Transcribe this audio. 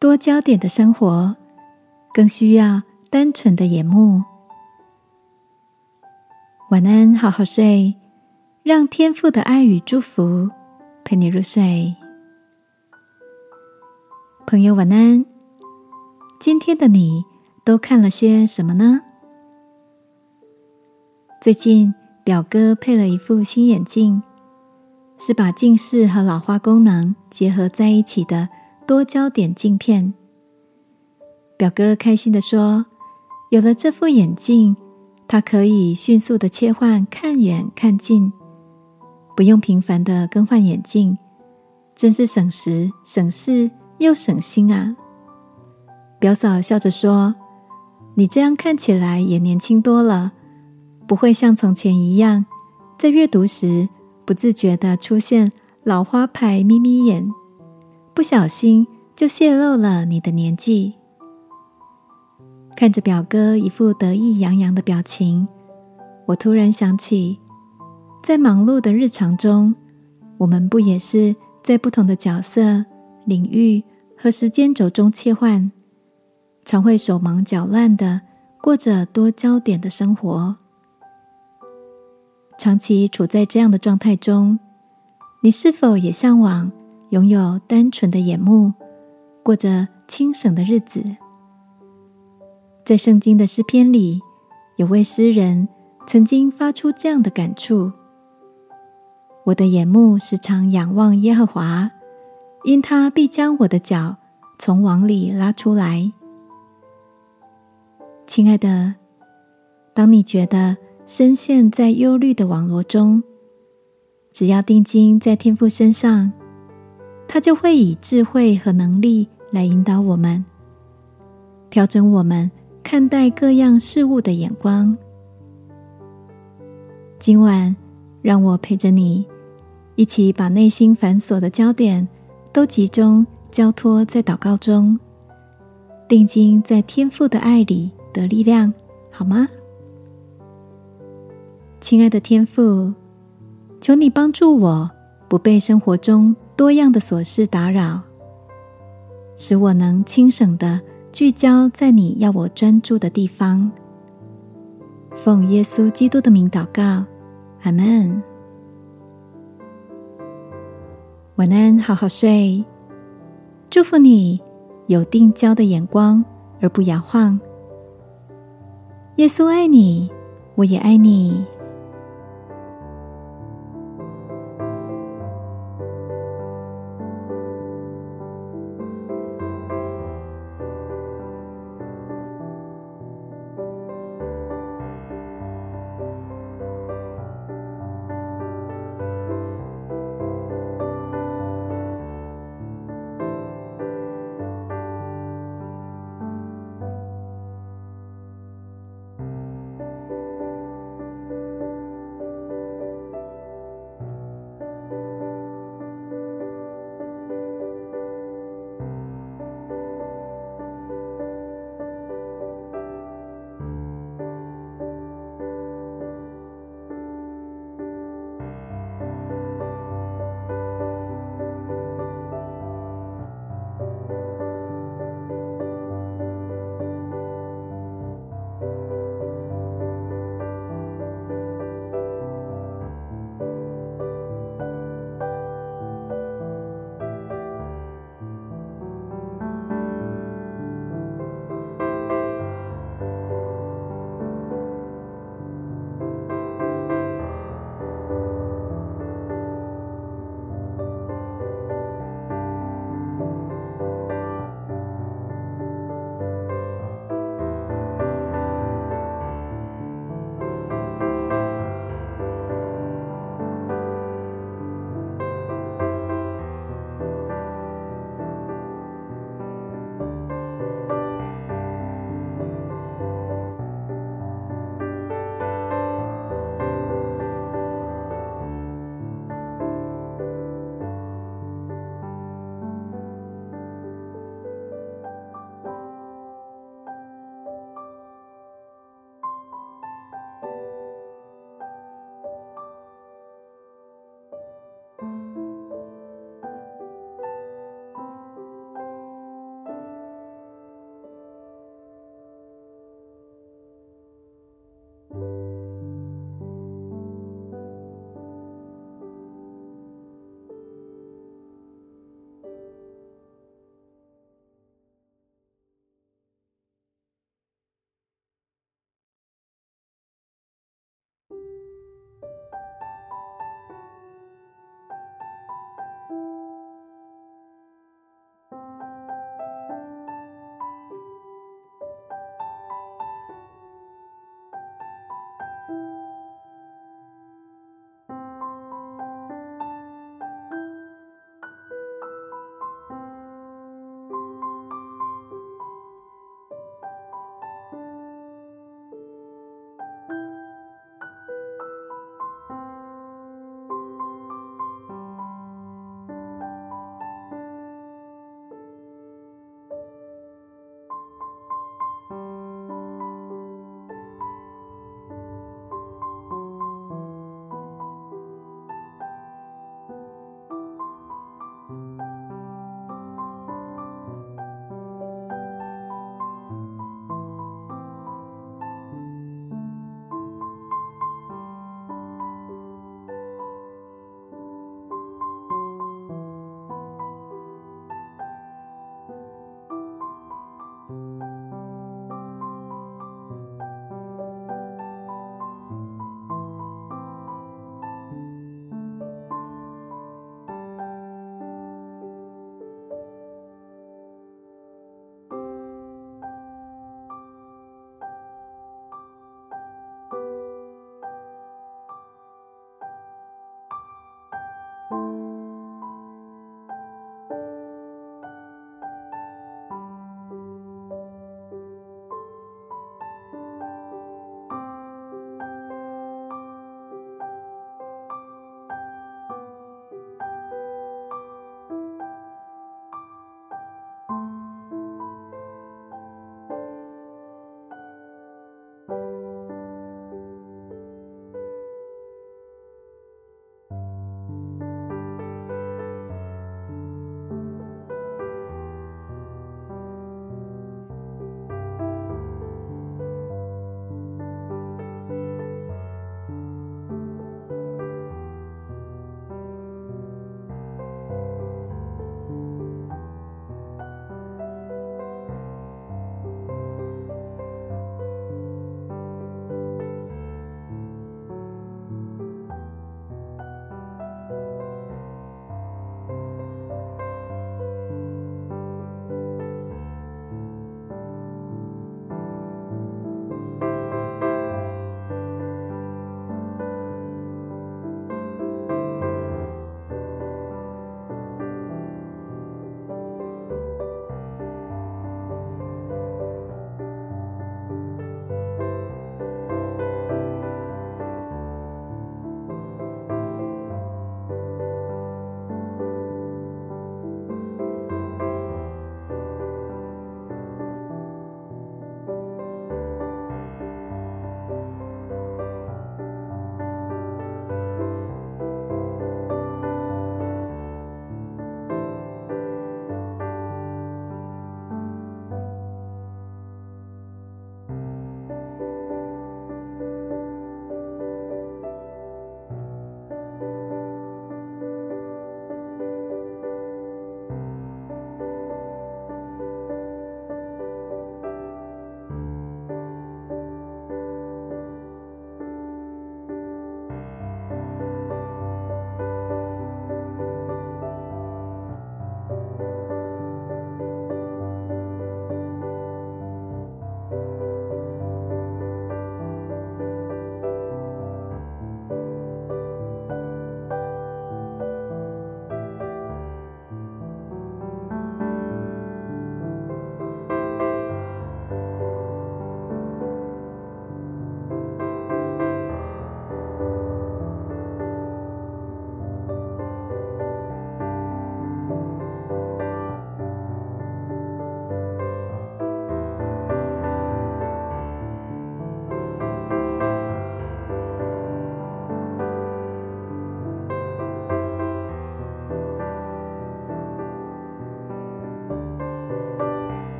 多焦点的生活，更需要单纯的眼目。晚安，好好睡，让天父的爱与祝福陪你入睡。朋友，晚安。今天的你都看了些什么呢？最近表哥配了一副新眼镜，是把近视和老花功能结合在一起的多焦点镜片。表哥开心地说：“有了这副眼镜。”他可以迅速的切换看远看近，不用频繁的更换眼镜，真是省时省事又省心啊！表嫂笑着说：“你这样看起来也年轻多了，不会像从前一样，在阅读时不自觉的出现老花牌眯眯眼，不小心就泄露了你的年纪。”看着表哥一副得意洋洋的表情，我突然想起，在忙碌的日常中，我们不也是在不同的角色、领域和时间轴中切换，常会手忙脚乱的过着多焦点的生活。长期处在这样的状态中，你是否也向往拥有单纯的眼目，过着清省的日子？在圣经的诗篇里，有位诗人曾经发出这样的感触：“我的眼目时常仰望耶和华，因他必将我的脚从网里拉出来。”亲爱的，当你觉得深陷在忧虑的网罗中，只要定睛在天父身上，他就会以智慧和能力来引导我们，调整我们。看待各样事物的眼光。今晚，让我陪着你，一起把内心繁琐的焦点都集中交托在祷告中，定睛在天父的爱里得力量，好吗？亲爱的天父，求你帮助我，不被生活中多样的琐事打扰，使我能轻省的。聚焦在你要我专注的地方，奉耶稣基督的名祷告，阿门。晚安，好好睡。祝福你有定焦的眼光，而不摇晃。耶稣爱你，我也爱你。